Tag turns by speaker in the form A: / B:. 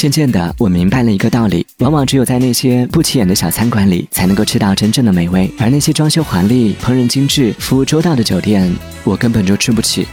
A: 渐渐的，我明白了一个道理，往往只有在那些不起眼的小餐馆里才能够吃到真正的美味，而那些装修华丽、烹饪精致、服务周到的酒店，我根本就吃不起。